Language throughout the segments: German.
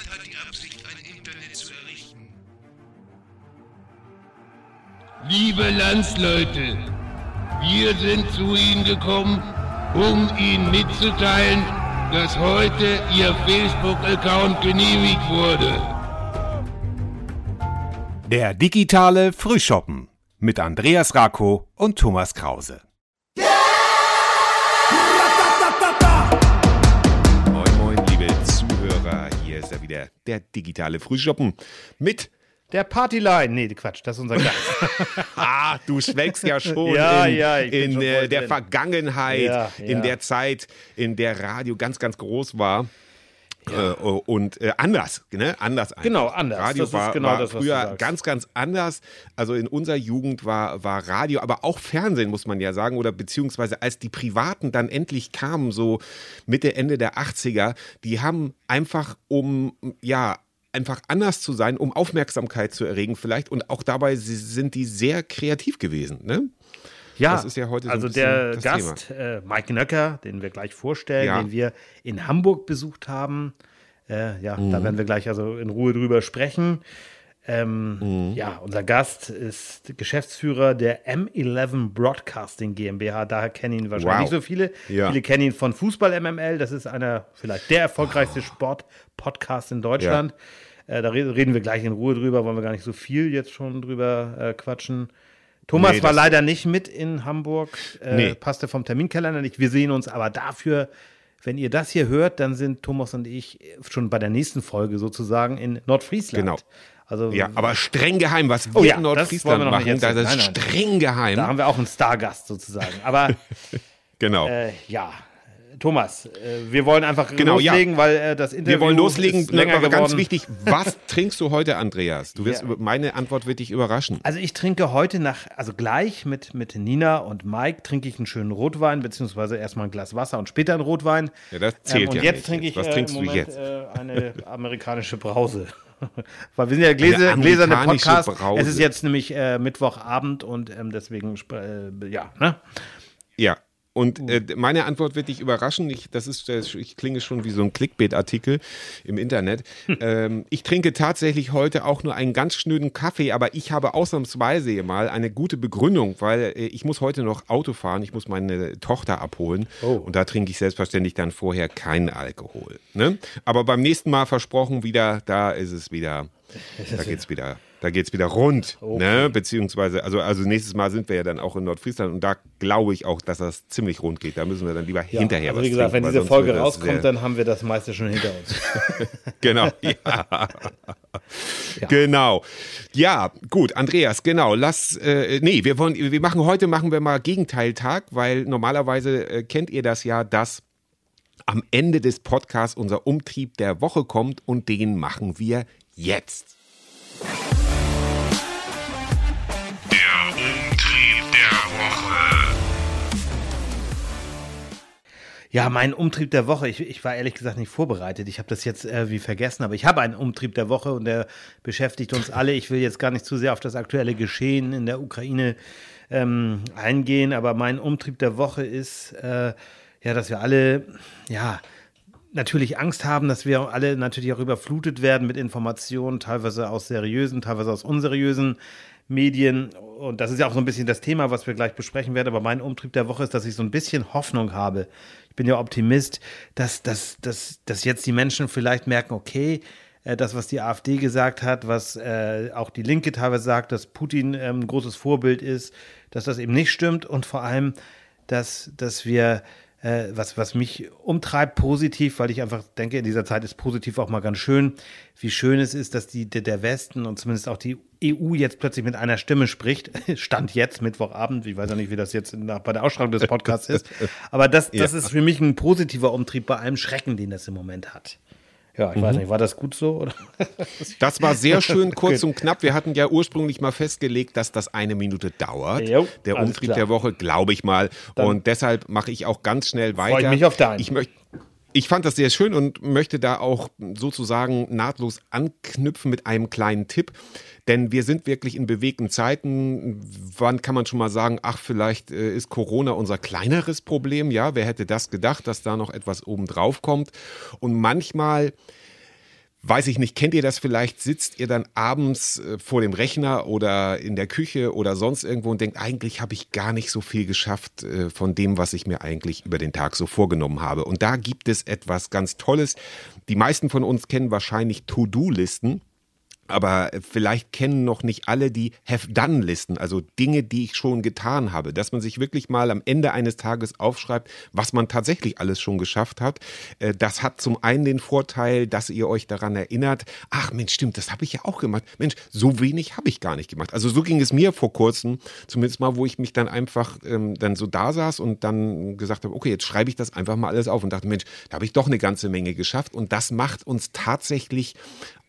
Niemand hat die Absicht, ein Internet zu errichten. Liebe Landsleute, wir sind zu Ihnen gekommen, um Ihnen mitzuteilen, dass heute Ihr Facebook-Account genehmigt wurde. Der digitale Frühschoppen mit Andreas Rako und Thomas Krause. Ist er wieder, der digitale Frühschoppen mit. Der Partyline. Nee, Quatsch, das ist unser Gast. Ah, du schwelgst ja schon Ja, in, ja, in schon äh, der. Vergangenheit, Ja, in der Zeit, in der Radio ganz, ganz groß war. Äh, und äh, anders, ne? Anders einfach. Genau, anders. Radio Das war, genau war das, früher ganz, ganz anders. Also in unserer Jugend war, war Radio, aber auch Fernsehen, muss man ja sagen, oder beziehungsweise als die Privaten dann endlich kamen, so Mitte, Ende der 80er, die haben einfach um, ja, einfach anders zu sein, um Aufmerksamkeit zu erregen vielleicht und auch dabei sind die sehr kreativ gewesen, ne? Ja, Das ist ja heute so also der Gast, äh, Mike Nöcker, den wir gleich vorstellen, Ja. den wir in Hamburg besucht haben. Äh, ja, Mhm. da werden wir gleich also in Ruhe drüber sprechen. Ähm, Mhm. Ja, unser Gast ist Geschäftsführer der M11 Broadcasting GmbH. Daher kennen ihn wahrscheinlich Wow. nicht so viele. Ja. Viele kennen ihn von Fußball MML. Das ist einer vielleicht der erfolgreichste Sport-Podcast in Deutschland. Äh, da re- reden wir gleich in Ruhe drüber, wollen wir gar nicht so viel jetzt schon drüber äh, quatschen. Thomas Nee, war das- leider nicht mit in Hamburg, äh, Nee. passte vom Terminkalender nicht. Wir sehen uns aber dafür, wenn ihr das hier hört, dann sind Thomas und ich schon bei der nächsten Folge sozusagen in Nordfriesland. Genau. Also Ja, aber streng geheim, was wir Oh ja, in das Nordfriesland nicht machen, das ist Nein, nein. streng geheim. da haben wir auch einen Stargast sozusagen. Aber genau. äh, ja, Thomas, äh, wir wollen einfach Genau, ja. loslegen, weil äh, das Interview Wir wollen loslegen. ist länger aber geworden. ganz wichtig, was trinkst du heute, Andreas? Du wirst, Ja. meine Antwort wird dich überraschen. Also ich trinke heute nach, also gleich mit, mit Nina und Mike trinke ich einen schönen Rotwein, beziehungsweise erstmal ein Glas Wasser und später einen Rotwein. Ja, das zählt ähm, und ja jetzt nicht. trinke ich Was äh, trinkst im du Moment, jetzt? Äh, eine amerikanische Brause. Weil wir sind ja Gläser, Eine gläserne Podcast. Brause. Es ist jetzt nämlich äh, Mittwochabend und ähm, deswegen, äh, ja, ne? Ja. Und äh, meine Antwort wird dich überraschen. Ich, das ist, das- ich klinge schon wie so ein Clickbait-Artikel im Internet. ähm, ich trinke tatsächlich heute auch nur einen ganz schnöden Kaffee, aber ich habe ausnahmsweise mal eine gute Begründung, weil äh, ich muss heute noch Auto fahren. Ich muss meine Tochter abholen. Und da trinke ich selbstverständlich dann vorher keinen Alkohol. Ne? Aber beim nächsten Mal versprochen wieder, da ist es wieder, da geht's wieder. Da geht's wieder rund, ne? Beziehungsweise, also, also nächstes Mal sind wir ja dann auch in Nordfriesland und da glaube ich auch, dass das ziemlich rund geht. Da müssen wir dann lieber hinterher also was wie gesagt, trinken, wenn diese Folge rauskommt, dann haben wir das meiste schon hinter uns. Genau, ja. Genau. Ja, gut, Andreas, genau. Lass, äh, nee, wir wollen, wir machen heute machen wir mal Gegenteiltag, weil normalerweise äh, kennt ihr das ja, dass am Ende des Podcasts unser Umtrieb der Woche kommt und den machen wir jetzt. Ja, mein Umtrieb der Woche. Ich, ich war ehrlich gesagt nicht vorbereitet. Ich habe das jetzt äh, wie vergessen, aber ich habe einen Umtrieb der Woche und der beschäftigt uns alle. Ich will jetzt gar nicht zu sehr auf das aktuelle Geschehen in der Ukraine ähm, eingehen, aber mein Umtrieb der Woche ist, äh, ja, dass wir alle, ja, natürlich Angst haben, dass wir alle natürlich auch überflutet werden mit Informationen, teilweise aus seriösen, teilweise aus unseriösen Medien. Und das ist ja auch so ein bisschen das Thema, was wir gleich besprechen werden. Aber mein Umtrieb der Woche ist, dass ich so ein bisschen Hoffnung habe. Ich bin ja Optimist, dass, dass, dass, dass jetzt die Menschen vielleicht merken, okay, äh, das, was die AfD gesagt hat, was äh, auch die Linke teilweise sagt, dass Putin ähm, ein großes Vorbild ist, dass das eben nicht stimmt und vor allem, dass, dass wir äh, was, was mich umtreibt positiv, weil ich einfach denke, in dieser Zeit ist positiv auch mal ganz schön, wie schön es ist, dass die, der- Westen und zumindest auch die EU jetzt plötzlich mit einer Stimme spricht. Stand jetzt, Mittwochabend, ich weiß ja nicht, wie das jetzt nach, bei der Ausstrahlung des Podcasts ist, aber das, das Ja. ist für mich ein positiver Umtrieb bei allem Schrecken, den das im Moment hat. Ja, ich weiß nicht, war das gut so? Oder? Das war sehr schön kurz und knapp. Wir hatten ja ursprünglich mal festgelegt, dass das eine Minute dauert. Jo, der Umtrieb klar. der Woche, glaube ich mal. und deshalb mache ich auch ganz schnell weiter. ich mich auf deinen. Ich möchte. Ich fand das sehr schön und möchte da auch sozusagen nahtlos anknüpfen mit einem kleinen Tipp. Denn wir sind wirklich in bewegten Zeiten. Wann kann man schon mal sagen, ach, vielleicht äh, ist Corona unser kleineres Problem? Ja, wer hätte das gedacht, dass da noch etwas obendrauf kommt? Und manchmal weiß ich nicht, kennt ihr das vielleicht? Sitzt ihr dann abends äh, vor dem Rechner oder in der Küche oder sonst irgendwo und denkt, eigentlich habe ich gar nicht so viel geschafft äh, von dem, was ich mir eigentlich über den Tag so vorgenommen habe. Und da gibt es etwas ganz Tolles. Die meisten von uns kennen wahrscheinlich To-Do-Listen. Aber vielleicht kennen noch nicht alle die Have-Done-Listen, also Dinge, die ich schon getan habe. Dass man sich wirklich mal am Ende eines Tages aufschreibt, was man tatsächlich alles schon geschafft hat. Äh, Das hat zum einen den Vorteil, dass ihr euch daran erinnert, ach Mensch, stimmt, das habe ich ja auch gemacht. Mensch, so wenig habe ich gar nicht gemacht. Also so ging es mir vor kurzem, zumindest mal, wo ich mich dann einfach ähm, dann so da saß und dann gesagt habe, okay, jetzt schreibe ich das einfach mal alles auf und dachte, Mensch, da habe ich doch eine ganze Menge geschafft. Und das macht uns tatsächlich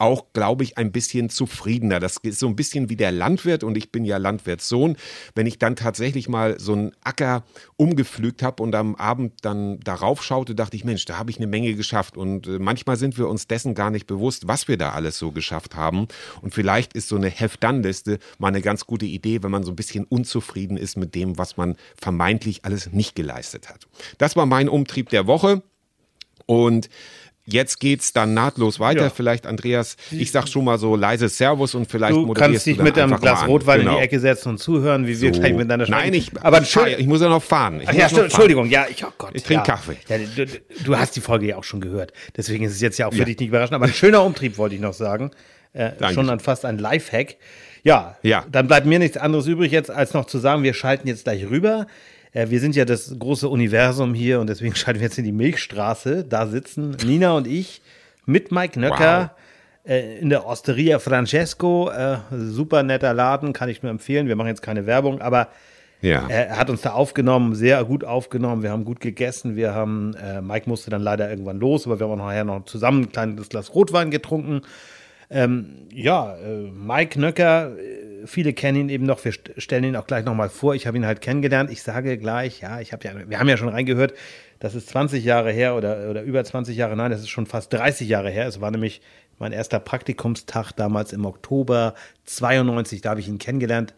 auch, glaube ich, ein bisschen zufriedener. Das ist so ein bisschen wie der Landwirt und ich bin ja Landwirtssohn. Wenn ich dann tatsächlich mal so einen Acker umgepflügt habe und am Abend dann darauf schaute, dachte ich, Mensch, da habe ich eine Menge geschafft. Und äh, manchmal sind wir uns dessen gar nicht bewusst, was wir da alles so geschafft haben. Und vielleicht ist so eine Have-Done-Liste mal eine ganz gute Idee, wenn man so ein bisschen unzufrieden ist mit dem, was man vermeintlich alles nicht geleistet hat. Das war mein Umtrieb der Woche. Und Jetzt geht's dann nahtlos weiter. Ja. Vielleicht, Andreas, ich sag schon mal so leise Servus und vielleicht Du moderierst kannst dich dann mit einem Glas an. Rotwein Genau. in die Ecke setzen und zuhören, wie wir So. gleich miteinander Nein, sprechen. ich, aber ich, ich muss ja noch fahren. Ich Ach ja, noch fahren. Entschuldigung, ja, ich, oh Gott. Ich trinke ja. Kaffee. Ja, du, du- du hast die Folge ja auch schon gehört. Deswegen ist es jetzt ja auch für dich nicht überraschend. Aber ein schöner Umtrieb, wollte ich noch sagen. Äh, schon dann fast ein Lifehack. Ja, Ja. dann bleibt mir nichts anderes übrig jetzt, als noch zu sagen, wir schalten jetzt gleich rüber. Äh, wir sind ja das große Universum hier und deswegen schalten wir jetzt in die Milchstraße. Da sitzen Nina und ich mit Mike Nöcker. äh, In der Osteria Francesco, äh, super netter Laden, kann ich nur empfehlen. Wir machen jetzt keine Werbung, aber Ja. er hat uns da aufgenommen, sehr gut aufgenommen. Wir haben gut gegessen. Wir haben, äh, Mike musste dann leider irgendwann los, aber wir haben auch nachher noch zusammen ein kleines Glas Rotwein getrunken. Ähm, ja, äh, Mike Nöcker, äh, viele kennen ihn eben noch. Wir st stellen ihn auch gleich nochmal vor. Ich habe ihn halt kennengelernt. Ich sage gleich, ja, ich habe ja, wir haben ja schon reingehört, das ist 20 Jahre her oder, oder über 20 Jahre. Nein, das ist schon fast 30 Jahre her. Es war nämlich mein erster Praktikumstag damals im Oktober 92. Da habe ich ihn kennengelernt.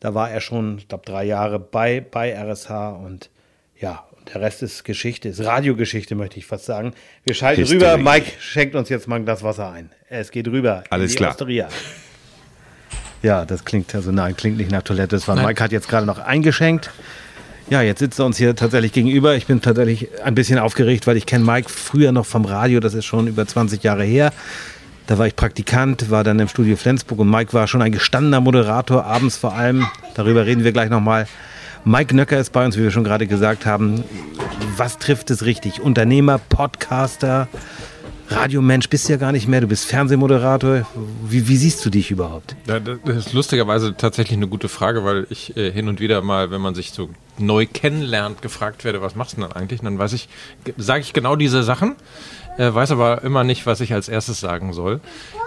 Da war er schon, ich glaube, drei Jahre bei, bei RSH und ja, und der Rest ist Geschichte, ist Radiogeschichte, möchte ich fast sagen. Wir schalten History. rüber. Mike schenkt uns jetzt mal ein Glas Wasser ein. Es geht rüber. Alles klar. Osteria. Ja, das klingt, also nein, klingt nicht nach Toilette. Das war, Mike hat jetzt gerade noch eingeschenkt. Ja, jetzt sitzt er uns hier tatsächlich gegenüber. Ich bin tatsächlich ein bisschen aufgeregt, weil ich kenne Mike früher noch vom Radio. Das ist schon über 20 Jahre her. Da war ich Praktikant, war dann im Studio Flensburg und Mike war schon ein gestandener Moderator, abends vor allem. Darüber reden wir gleich nochmal. Mike Nöcker ist bei uns, wie wir schon gerade gesagt haben. Was trifft es richtig? Unternehmer, Podcaster, Radiomensch bist du ja gar nicht mehr. Du bist Fernsehmoderator. Wie, wie siehst du dich überhaupt? Ja, das ist lustigerweise tatsächlich eine gute Frage, weil ich äh, hin und wieder mal, wenn man sich so neu kennenlernt, gefragt werde, was machst du denn eigentlich? Und dann weiß ich, sage ich genau diese Sachen, äh, weiß aber immer nicht, was ich als erstes sagen soll.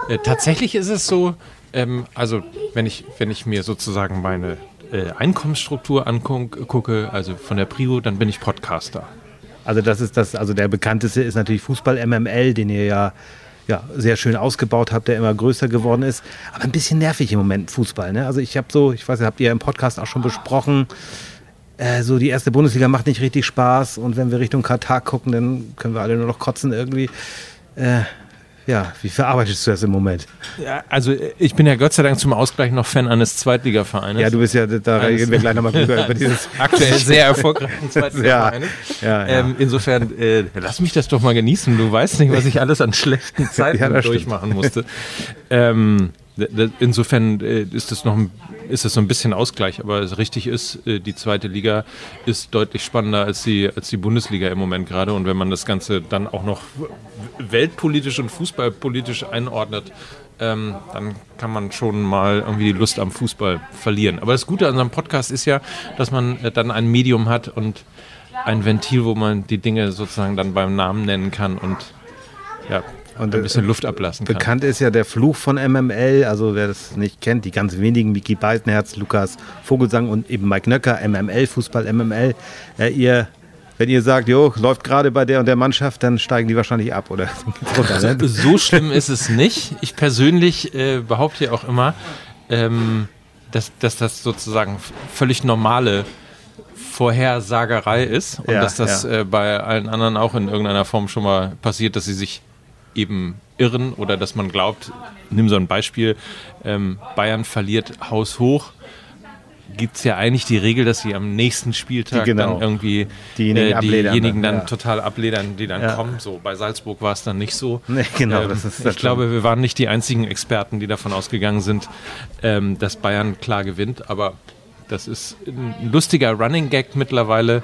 Äh, tatsächlich ist es so, ähm, also wenn ich, wenn ich mir sozusagen meine äh, Einkommensstruktur angucke, also von der Prio, dann bin ich Podcaster. Also das ist das, also der bekannteste ist natürlich Fußball MML, den ihr ja, ja sehr schön ausgebaut habt, der immer größer geworden ist. Aber ein bisschen nervig im Moment Fußball. Ne? Also ich habe so, ich weiß, habt ihr im Podcast auch schon besprochen. Äh, so die erste Bundesliga macht nicht richtig Spaß und wenn wir Richtung Katar gucken, dann können wir alle nur noch kotzen irgendwie. Äh, ja, wie verarbeitest du das im Moment? Ja, also ich bin ja Gott sei Dank zum Ausgleich noch Fan eines Zweitligavereines. Ja, du bist ja, da Eines- reden wir gleich nochmal drüber, über dieses. aktuell sehr erfolgreichen Zweitligavereines. Ja, ja. Ähm, insofern, äh, lass mich das doch mal genießen. Du weißt nicht, was ich alles an schlechten Zeiten Ja, durchmachen musste. ähm, insofern äh, ist es noch ein, ist es so ein bisschen Ausgleich, aber es richtig ist, äh, die zweite Liga ist deutlich spannender als die, als die Bundesliga im Moment gerade. Und wenn man das Ganze dann auch noch weltpolitisch und fußballpolitisch einordnet, ähm, dann kann man schon mal irgendwie die Lust am Fußball verlieren. Aber das Gute an unserem Podcast ist ja, dass man äh, dann ein Medium hat und ein Ventil, wo man die Dinge sozusagen dann beim Namen nennen kann und ja, Und, ein bisschen Luft ablassen kann. Bekannt ist ja der Fluch von MML, also wer das nicht kennt, die ganz wenigen, Miki Beisenherz, Lukas Vogelsang und eben Mike Nöcker, MML, Fußball MML. Äh, ihr, wenn ihr sagt, jo, läuft gerade bei der und der Mannschaft, dann steigen die wahrscheinlich ab oder runter, ne? So schlimm ist es nicht. Ich persönlich äh, behaupte ja auch immer, ähm, dass, dass das sozusagen völlig normale Vorhersagerei ist und Ja, dass das ja. äh, bei allen anderen auch in irgendeiner Form schon mal passiert, dass sie sich eben irren oder dass man glaubt, nimm so ein Beispiel, ähm, Bayern verliert haushoch, gibt es ja eigentlich die Regel, dass sie am nächsten Spieltag genau. dann irgendwie Diejenigen äh, diejenigen dann, dann ja. total abledern, die dann Ja. kommen. So bei Salzburg war es dann nicht so. Nee, genau, Ähm, das ist das ich glaube, wir waren nicht die einzigen Experten, die davon ausgegangen sind, ähm, dass Bayern klar gewinnt. Aber das ist ein lustiger Running Gag mittlerweile.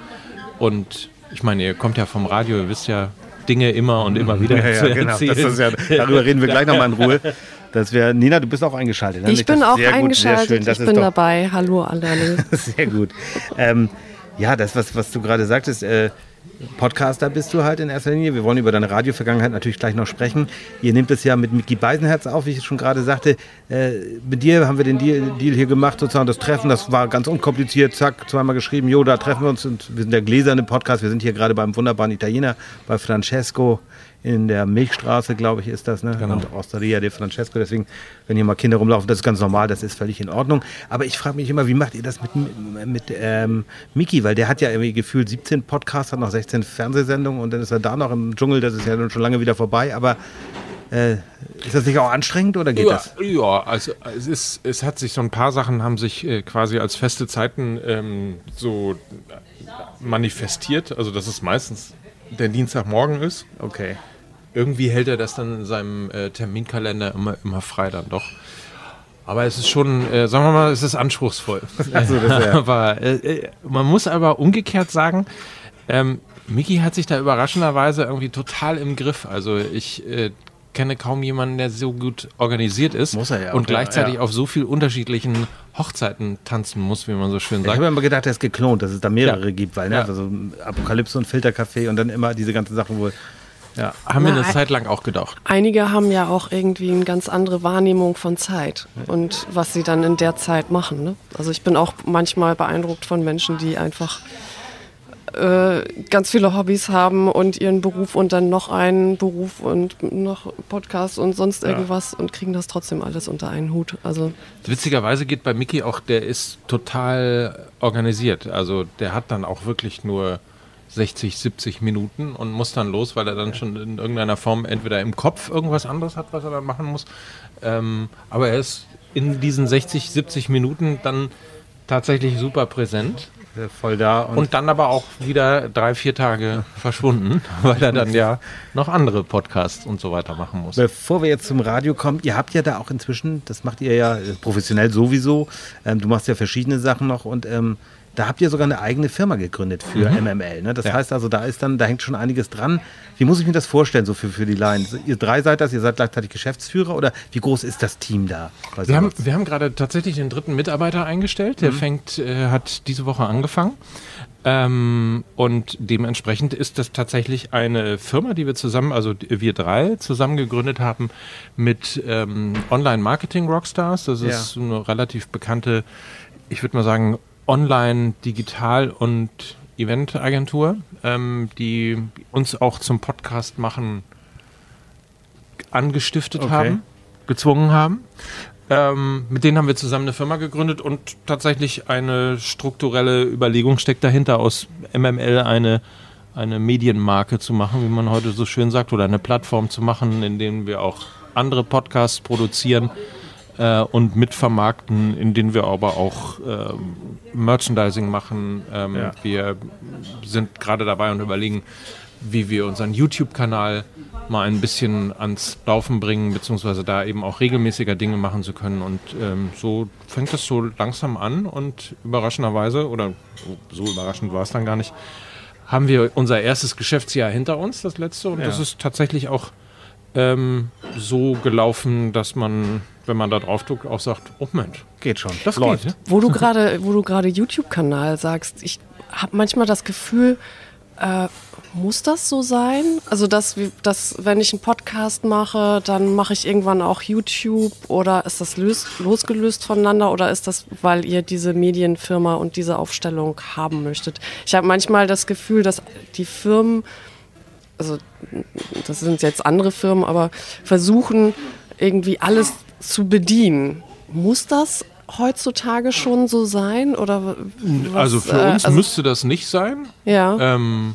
Und ich meine, ihr kommt ja vom Radio, ihr wisst ja Dinge immer und immer wieder Ja, zu ja, genau. Das ja, darüber reden wir gleich nochmal in Ruhe. Dass wir, Nina, du bist auch eingeschaltet. ne? Ich bin Das- auch sehr gut, sehr eingeschaltet, schön. Das ich bin doch- dabei. Hallo alle. Sehr gut. Ähm, ja, das, was, was du gerade sagtest, äh, Podcaster bist du halt in erster Linie. Wir wollen über deine Radiovergangenheit natürlich gleich noch sprechen. Ihr nehmt es ja mit Micky Beisenherz auf, wie ich schon gerade sagte. Äh, mit dir haben wir den Deal, Deal hier gemacht, sozusagen das Treffen. Das war ganz unkompliziert. Zack, zweimal geschrieben, jo, da treffen wir uns. Und wir sind der gläserne Podcast. Wir sind hier gerade beim wunderbaren Italiener, bei Francesco in der Milchstraße, glaube ich, ist das, ne? Genau. Und Osteria de Francesco. Deswegen, wenn hier mal Kinder rumlaufen, das ist ganz normal, das ist völlig in Ordnung. Aber ich frage mich immer, wie macht ihr das mit, mit ähm, Miki? Weil der hat ja irgendwie gefühlt 17 Podcasts, hat noch 16 Fernsehsendungen und dann ist er da noch im Dschungel, das ist ja nun schon lange wieder vorbei. Aber äh, ist das nicht auch anstrengend oder geht Ja, das? ja, also es ist, es hat sich so ein paar Sachen haben sich äh, quasi als feste Zeiten ähm, so manifestiert. Also dass es meistens der Dienstagmorgen ist. Okay. Irgendwie hält er das dann in seinem äh, Terminkalender immer, immer frei dann doch. Aber es ist schon, äh, sagen wir mal, es ist anspruchsvoll. Also, ja- aber äh, äh, man muss aber umgekehrt sagen, ähm, Miki hat sich da überraschenderweise irgendwie total im Griff. Also ich äh, kenne kaum jemanden, der so gut organisiert ist Muss er ja und auch, gleichzeitig ja. auf so viel unterschiedlichen Hochzeiten tanzen muss, wie man so schön Ich sagt. habe immer gedacht, er ist geklont, dass es da mehrere Ja. gibt, weil ne, Ja. also Apokalypse und Filterkaffee und dann immer diese ganzen Sachen wohl. Ja. Haben wir Na, eine ein- Zeit lang auch gedacht. Einige haben ja auch irgendwie eine ganz andere Wahrnehmung von Zeit und was sie dann in der Zeit machen. Ne? Also ich bin auch manchmal beeindruckt von Menschen, die einfach äh, ganz viele Hobbys haben und ihren Beruf und dann noch einen Beruf und noch Podcast und sonst irgendwas und kriegen das trotzdem alles unter einen Hut. Also Witzigerweise geht bei Mickey auch, der ist total organisiert. Also der hat dann auch wirklich nur 60, 70 Minuten und muss dann los, weil er dann schon in irgendeiner Form entweder im Kopf irgendwas anderes hat, was er dann machen muss. Ähm, aber er ist in diesen 60, 70 Minuten dann tatsächlich super präsent Voll da und, und dann aber auch wieder drei, vier Tage verschwunden, weil er dann ja noch andere Podcasts und so weiter machen muss. Bevor wir jetzt zum Radio kommen, ihr habt ja da auch inzwischen, das macht ihr ja äh, professionell sowieso, ähm, du machst ja verschiedene Sachen noch und ähm, da habt ihr sogar eine eigene Firma gegründet für MML. Ne? Das Ja. heißt also, da ist dann, da hängt schon einiges dran. Wie muss ich mir das vorstellen, so für, für die Line? Ihr drei seid das, ihr seid gleichzeitig Geschäftsführer oder wie groß ist das Team da? Wir haben, wir haben gerade tatsächlich den dritten Mitarbeiter eingestellt. Der fängt, äh, hat diese Woche angefangen. Ähm, und dementsprechend ist das tatsächlich eine Firma, die wir zusammen, also wir drei zusammen gegründet haben mit ähm, Online-Marketing-Rockstars. Das ist eine relativ bekannte, ich würde mal sagen, Online-, Digital- und Event-Agentur, ähm, die uns auch zum Podcast machen angestiftet Okay. haben, gezwungen haben. Ähm, mit denen haben wir zusammen eine Firma gegründet und tatsächlich eine strukturelle Überlegung steckt dahinter, aus MML eine, eine Medienmarke zu machen, wie man heute so schön sagt, oder eine Plattform zu machen, in denen wir auch andere Podcasts produzieren äh, und mitvermarkten, in denen wir aber auch ähm, Merchandising machen. Ähm, Ja. Wir sind gerade dabei und überlegen, wie wir unseren YouTube-Kanal mal ein bisschen ans Laufen bringen, beziehungsweise da eben auch regelmäßiger Dinge machen zu können. Und ähm, so fängt es so langsam an und überraschenderweise, oder so überraschend war es dann gar nicht, haben wir unser erstes Geschäftsjahr hinter uns, das letzte. Und das ist tatsächlich auch ähm, so gelaufen, dass man, wenn man da drauf drückt, auch sagt, oh Mensch, Geht schon. das läuft. geht. Wo du gerade, wo du gerade YouTube-Kanal sagst, ich habe manchmal das Gefühl, äh, muss das so sein? Also, dass, dass wenn ich einen Podcast mache, dann mache ich irgendwann auch YouTube oder ist das lös, losgelöst voneinander oder ist das, weil ihr diese Medienfirma und diese Aufstellung haben möchtet? Ich habe manchmal das Gefühl, dass die Firmen also das sind jetzt andere Firmen, aber versuchen irgendwie alles zu bedienen. Muss das heutzutage schon so sein? Oder was, Also für äh, uns also, müsste das nicht sein. ja. Ähm,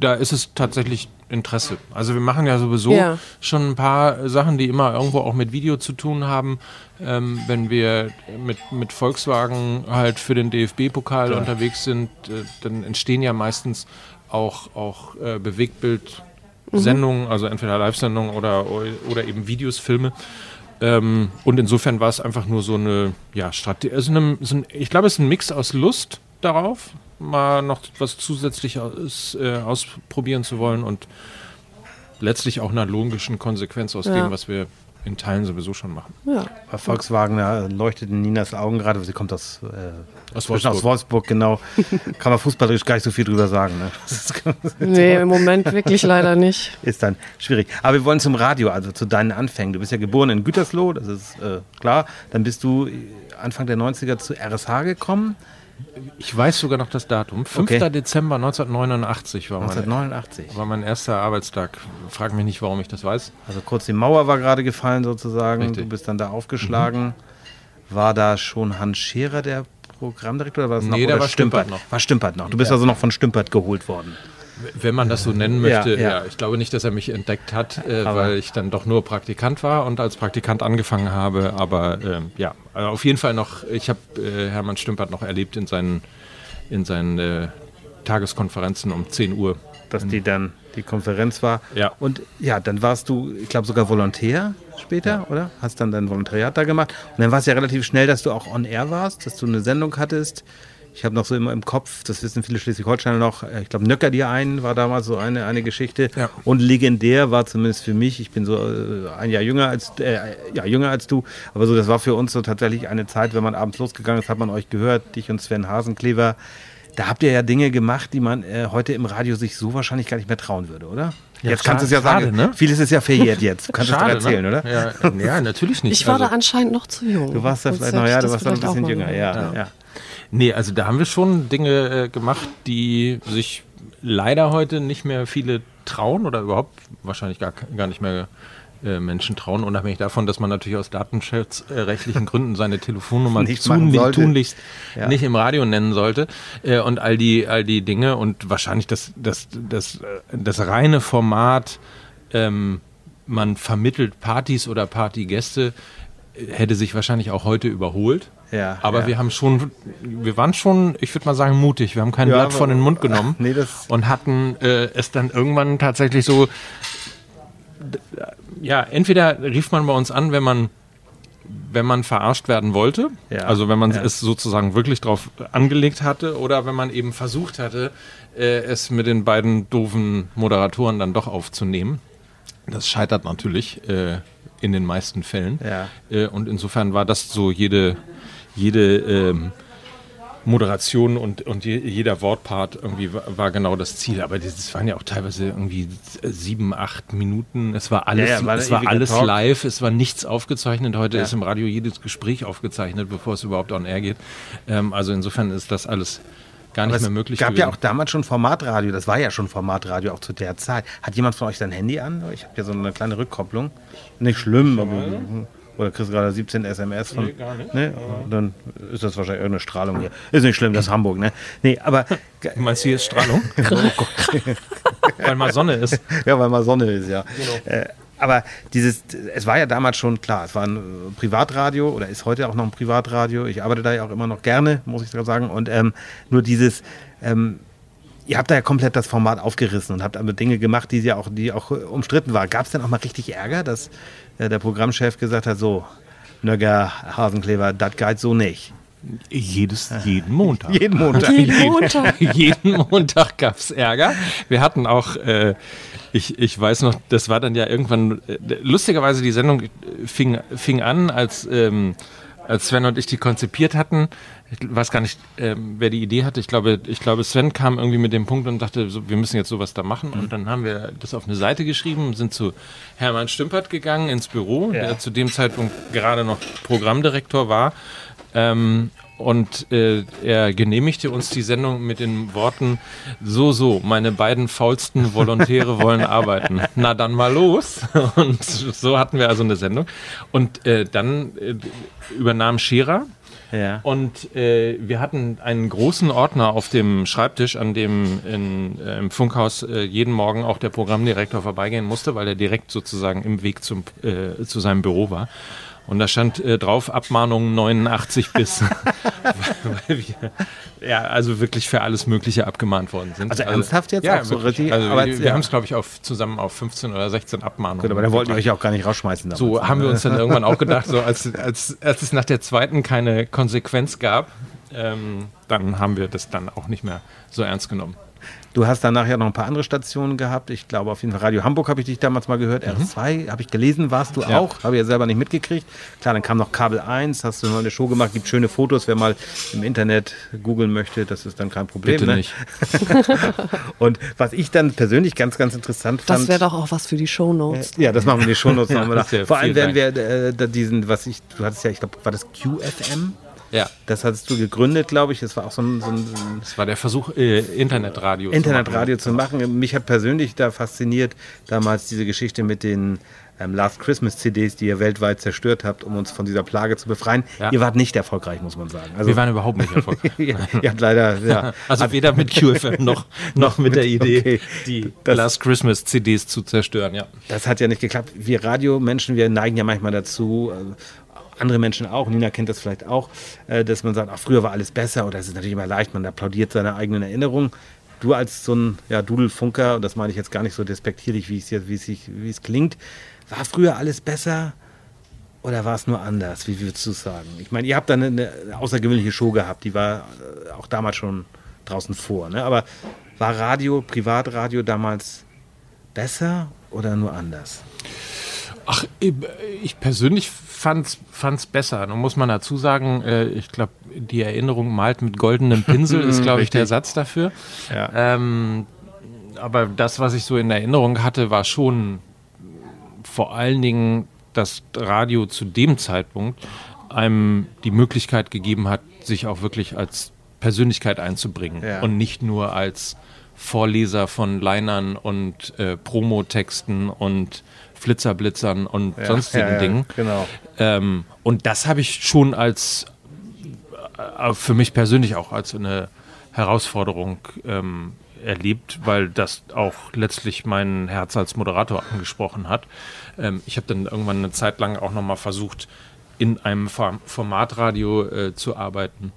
da ist es tatsächlich Interesse. Also wir machen ja sowieso Ja. schon ein paar Sachen, die immer irgendwo auch mit Video zu tun haben. Ähm, wenn wir mit, mit Volkswagen halt für den DFB-Pokal unterwegs sind, äh, dann entstehen ja meistens auch, auch äh, Bewegtbild-Sendungen, also entweder Live-Sendungen oder, oder eben Videos, Filme. Ähm, und insofern war es einfach nur so eine, ja, Strategie. Also eine, so ein, ich glaube, es ist ein Mix aus Lust darauf, mal noch was zusätzlich aus, äh, ausprobieren zu wollen und letztlich auch einer logischen Konsequenz aus Ja. dem, was wir in Teilen sowieso schon machen. Ja. Bei Volkswagen da leuchteten Ninas Augen gerade, sie kommt aus, äh, Aus Wolfsburg. aus Wolfsburg, genau. Kann man fußballerisch gar nicht so viel drüber sagen. Ne? Nee, im Moment wirklich leider nicht. ist dann schwierig. Aber wir wollen zum Radio, also zu deinen Anfängen. Du bist ja geboren in Gütersloh, das ist äh, klar. Dann bist du Anfang der 90er zu RSH gekommen. Ich weiß sogar noch das Datum. 5. Okay. Dezember 1989 war mein, 1989. war mein erster Arbeitstag. Frag mich nicht, warum ich das weiß. Also kurz die Mauer war gerade gefallen sozusagen. Richtig. Du bist dann da aufgeschlagen. War da schon Hans Scherer der Programmdirektor oder war das Nee, noch? da oder war Stümpert noch. War Stümpert noch. Du bist also noch von Stümpert geholt worden. Wenn man das so nennen möchte, Ja, ja, ja. ich glaube nicht, dass er mich entdeckt hat, äh, weil ich dann doch nur Praktikant war und als Praktikant angefangen habe. Aber ähm, ja, also auf jeden Fall noch, ich habe äh, Hermann Stümpert noch erlebt in seinen, in seinen äh, Tageskonferenzen um 10 Uhr. dass die dann die Konferenz war. Ja. Und ja, dann warst du, ich glaube, sogar Volontär später, oder? Hast dann dein Volontariat da gemacht. Und dann war es ja relativ schnell, dass du auch on air warst, dass du eine Sendung hattest. Ich habe noch so immer im Kopf, das wissen viele Schleswig-Holsteiner noch, äh, ich glaube, Nöcker dir ein war damals so eine, eine Geschichte. Ja. Und legendär war zumindest für mich, ich bin so äh, ein Jahr jünger als, äh, ja, jünger als du, aber so, das war für uns so tatsächlich eine Zeit, wenn man abends losgegangen ist, hat man euch gehört, dich und Sven Hasenklever. Da habt ihr ja Dinge gemacht, die man äh, heute im Radio sich so wahrscheinlich gar nicht mehr trauen würde, oder? Ja, jetzt kannst du es ja schade, sagen. ne? Vieles ist ja verjährt jetzt. Du kannst es doch erzählen, ne? oder? Ja, ja, natürlich nicht. Ich war Also- da anscheinend noch zu jung. Du warst da vielleicht noch, ja, du warst noch ein bisschen jünger, ja. ja. Nee, also da haben wir schon Dinge äh, gemacht, die sich leider heute nicht mehr viele trauen oder überhaupt wahrscheinlich gar, gar nicht mehr äh, Menschen trauen, unabhängig davon, dass man natürlich aus datenschutzrechtlichen Gründen seine Telefonnummer Nicht machen tun, sollte. tunlichst Ja. nicht im Radio nennen sollte äh, und all die, all die Dinge und wahrscheinlich das, das, das, äh, das reine Format, ähm, man vermittelt Partys oder Partygäste, hätte sich wahrscheinlich auch heute überholt. Ja, Aber ja. wir haben schon, wir waren schon, ich würde mal sagen, mutig. Wir haben kein Ja, Blatt vor den Mund genommen Nee, und hatten äh, es dann irgendwann tatsächlich so, ja, entweder rief man bei uns an, wenn man wenn man verarscht werden wollte, Ja, also wenn man ja. es sozusagen wirklich drauf angelegt hatte oder wenn man eben versucht hatte, äh, es mit den beiden doofen Moderatoren dann doch aufzunehmen. Das scheitert natürlich äh, in den meisten Fällen. Ja. Äh, und insofern war das so jede, jede ähm, Moderation und, und je, jeder Wortpart irgendwie war, war genau das Ziel. Aber das, waren ja auch teilweise irgendwie sieben, acht Minuten. Es war alles, Ja, ja, war es war alles Talk. live, es war nichts aufgezeichnet. Heute Ja. ist im Radio jedes Gespräch aufgezeichnet, bevor es überhaupt on air geht. Ähm, also insofern ist das alles gar nicht Aber mehr es möglich gab gewesen. ja auch damals schon Formatradio, das war ja schon Formatradio auch zu der Zeit. Hat jemand von euch sein Handy an? Ich habe hier so eine kleine Rückkopplung. Nicht schlimm, aber. Oder kriegst du gerade 17 SMS von. Nee, gar nicht. Nee? Dann ist das wahrscheinlich irgendeine Strahlung hier. Ist nicht schlimm, das ist Hamburg, ne? Nee, aber. Du meinst, hier ist Strahlung? Weil mal Sonne ist. ja, weil mal Sonne ist, ja. Äh, aber dieses, es war ja damals schon klar, es war ein äh, Privatradio oder ist heute auch noch ein Privatradio. Ich arbeite da ja auch immer noch gerne, muss ich sagen. Und ähm, nur dieses, ähm, ihr habt da ja komplett das Format aufgerissen und habt aber Dinge gemacht, die ja auch, die auch äh, umstritten waren. Gab es denn auch mal richtig Ärger, dass äh, der Programmchef gesagt hat, so, Nögger, Hasenkleber, das geht so nicht. Jedes, jeden Montag. Jeden Montag. Jeden Montag. Jeden Montag gab es Ärger. Wir hatten auch, äh, ich, ich weiß noch, das war dann ja irgendwann, äh, lustigerweise die Sendung äh, fing, fing an, als, ähm, als Sven und ich die konzipiert hatten. Ich weiß gar nicht, ähm, wer die Idee hatte. Ich glaube, ich glaube, Sven kam irgendwie mit dem Punkt und dachte, so, wir müssen jetzt sowas da machen. Und dann haben wir das auf eine Seite geschrieben, sind zu Hermann Stümpert gegangen ins Büro, Ja. der zu dem Zeitpunkt gerade noch Programmdirektor war. Ähm, und äh, er genehmigte uns die Sendung mit den Worten: So, so, meine beiden faulsten Volontäre wollen arbeiten. Na dann mal los. Und so hatten wir also eine Sendung. Und äh, dann äh, übernahm Scherer Ja. Und äh, wir hatten einen großen Ordner auf dem Schreibtisch, an dem in, äh, im Funkhaus äh, jeden Morgen auch der Programmdirektor vorbeigehen musste, weil er direkt sozusagen im Weg zum, zu seinem Büro war. Und da stand äh, drauf Abmahnung 89 bis, weil wir ja also wirklich für alles Mögliche abgemahnt worden sind. Also ernsthaft jetzt Ja, auch so richtig? Also Aber wir jetzt, wir ja. haben es glaube ich auf zusammen auf 15 oder 16 Abmahnungen. Gut, aber da wollten wir euch auch gar nicht rausschmeißen. damals. So haben wir uns dann irgendwann auch gedacht, so als, als, als es nach der zweiten keine Konsequenz gab, ähm, dann haben wir das dann auch nicht mehr so ernst genommen. Du hast danach ja noch ein paar andere Stationen gehabt. Ich glaube auf jeden Fall Radio Hamburg habe ich dich damals mal gehört. R2 habe ich gelesen, warst du Mhm. Ja. auch. Habe ich ja selber nicht mitgekriegt. Klar, dann kam noch Kabel 1, hast du noch eine Show gemacht. Gibt schöne Fotos, wer mal im Internet googeln möchte, das ist dann kein Problem. Bitte ne? nicht. Und was ich dann persönlich ganz, ganz interessant fand. Das wäre doch auch was für die Shownotes. Ja, das machen wir in die Shownotes Ja, nochmal. das ist ja Vor allem werden wir äh, diesen, was ich, du hattest ja, ich glaube, war das QFM? Ja, Das hattest du gegründet, glaube ich. Das war auch so ein, so ein das war der Versuch, äh, Internetradio. zu Internetradio machen. zu machen. Mich hat persönlich da fasziniert damals diese Geschichte mit den ähm, Last Christmas CDs, die ihr weltweit zerstört habt, um uns von dieser Plage zu befreien. Ja. Ihr wart nicht erfolgreich, muss man sagen. Also, Wir waren überhaupt nicht erfolgreich. ihr, ihr habt leider, ja. Also weder mit QFM noch, noch mit der Idee, okay. die Das- Last Christmas CDs zu zerstören, ja. Das hat ja nicht geklappt. Wir Radiomenschen, wir neigen ja manchmal dazu, äh, andere Menschen auch, Nina kennt das vielleicht auch, äh, dass man sagt, ach, früher war alles besser oder es ist natürlich immer leicht, man applaudiert seine eigenen Erinnerungen. Du als so ein ja, Dudelfunker, und das meine ich jetzt gar nicht so despektierlich, wie es wie es, wie es klingt, war früher alles besser oder war es nur anders? Wie würdest du sagen? Ich meine, ihr habt da eine, eine außergewöhnliche Show gehabt, die war äh, auch damals schon draußen vor, ne? aber war Radio, Privatradio damals besser oder nur anders? Ach, ich persönlich fand's, fand's besser. Nun muss man dazu sagen, äh, ich glaube, die Erinnerung malt mit goldenem Pinsel, ist, glaube ich, der Satz dafür. Ja. Ähm, aber das, was ich so in Erinnerung hatte, war schon vor allen Dingen, dass Radio zu dem Zeitpunkt einem die Möglichkeit gegeben hat, sich auch wirklich als Persönlichkeit einzubringen Ja. und nicht nur als Vorleser von Linern und äh, Promotexten und Flitzerblitzern und sonstigen ja, ja, Dingen. Genau. Ähm, und das habe ich schon als äh, für mich persönlich auch als eine Herausforderung ähm, erlebt, weil das auch letztlich mein Herz als Moderator angesprochen hat. Ähm, ich habe dann irgendwann eine Zeit lang auch nochmal versucht, in einem Form Formatradio äh, zu arbeiten.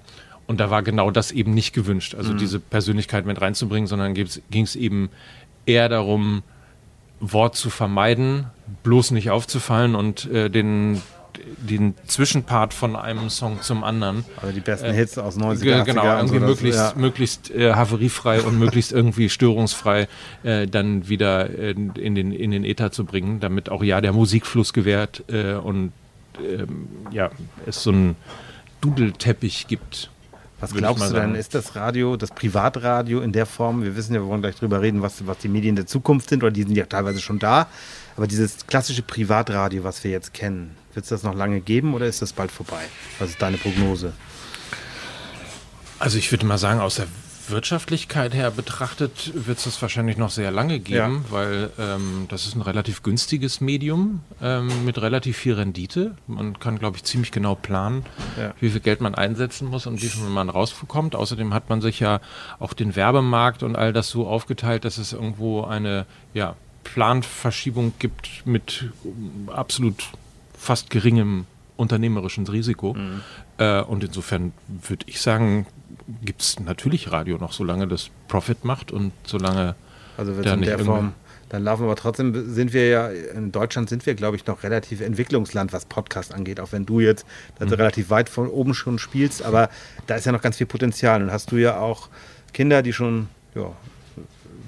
Und da war genau das eben nicht gewünscht, also diese Persönlichkeit mit reinzubringen, sondern ging es eben eher darum, Wort zu vermeiden, bloß nicht aufzufallen und äh, den, den Zwischenpart von einem Song zum anderen. Also die besten Hits aus 90er, Ge- 80er Genau, irgendwie so, das- möglichst, ja. möglichst äh, havariefrei und möglichst irgendwie störungsfrei äh, dann wieder äh, in, den, in den Äther zu bringen, damit auch ja der Musikfluss gewährt äh, und ähm, ja, es so einen Dudelteppich gibt. Was glaubst du denn, ist das Radio, das Privatradio in der Form, wir wissen ja, wir wollen gleich drüber reden, was, was die Medien der Zukunft sind, oder die sind ja teilweise schon da, aber dieses klassische Privatradio, was wir jetzt kennen, wird es das noch lange geben oder ist das bald vorbei? Was ist deine Prognose? Also ich würde mal sagen, aus der Wirtschaftlichkeit her betrachtet wird es das wahrscheinlich noch sehr lange geben, weil ähm, das ist ein relativ günstiges Medium ähm, mit relativ viel Rendite. Man kann, glaube ich, ziemlich genau planen, Ja. wie viel Geld man einsetzen muss und wie viel man rausbekommt. Außerdem hat man sich ja auch den Werbemarkt und all das so aufgeteilt, dass es irgendwo eine ja, Planverschiebung gibt mit ähm, absolut fast geringem unternehmerischen Risiko. Äh, und insofern würde ich sagen, gibt es natürlich Radio noch, solange das Profit macht und solange Also da es in der Form, dann laufen aber trotzdem, sind wir ja, in Deutschland sind wir, glaube ich, noch relativ Entwicklungsland, was Podcast angeht, auch wenn du jetzt Mhm. relativ weit von oben schon spielst, aber da ist ja noch ganz viel Potenzial und hast du ja auch Kinder, die schon, ja,